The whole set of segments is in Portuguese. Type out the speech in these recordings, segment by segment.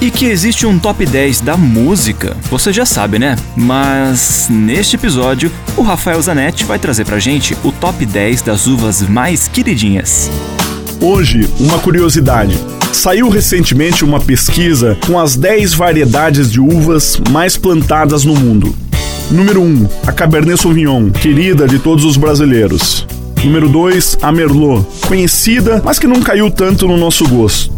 E que existe um top 10 da música, você já sabe, né? Mas neste episódio, o Rafael Zanetti vai trazer pra gente o top 10 das uvas mais queridinhas. Hoje, uma curiosidade. Saiu recentemente uma pesquisa com as 10 variedades de uvas mais plantadas no mundo. Número 1, a Cabernet Sauvignon, querida de todos os brasileiros. Número 2, a Merlot, conhecida, mas que não caiu tanto no nosso gosto.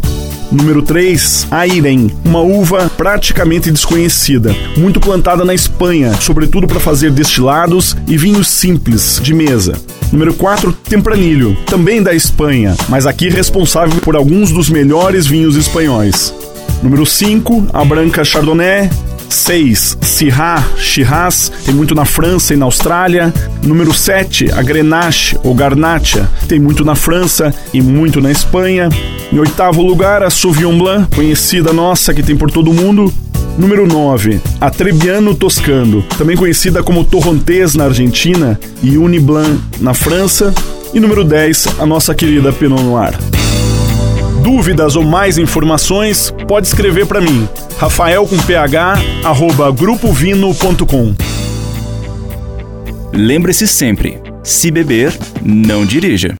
Número 3, a Irem, uma uva praticamente desconhecida, muito plantada na Espanha, sobretudo para fazer destilados e vinhos simples de mesa. Número 4, Tempranilho, também da Espanha, mas aqui responsável por alguns dos melhores vinhos espanhóis. Número 5, a Branca Chardonnay, 6, Syrah, Shiraz, tem muito na França e na Austrália. Número 7, a Grenache ou Garnacha, tem muito na França e muito na Espanha. Em oitavo lugar, a Sauvignon Blanc, conhecida nossa, que tem por todo mundo. Número 9, a Trebbiano Toscano, também conhecida como Torrontés na Argentina e Uniblanc na França. E número 10, a nossa querida Pinot Noir. Dúvidas ou mais informações, pode escrever para mim, rafael com ph, arroba grupovino.com. Lembre-se sempre, se beber, não dirija.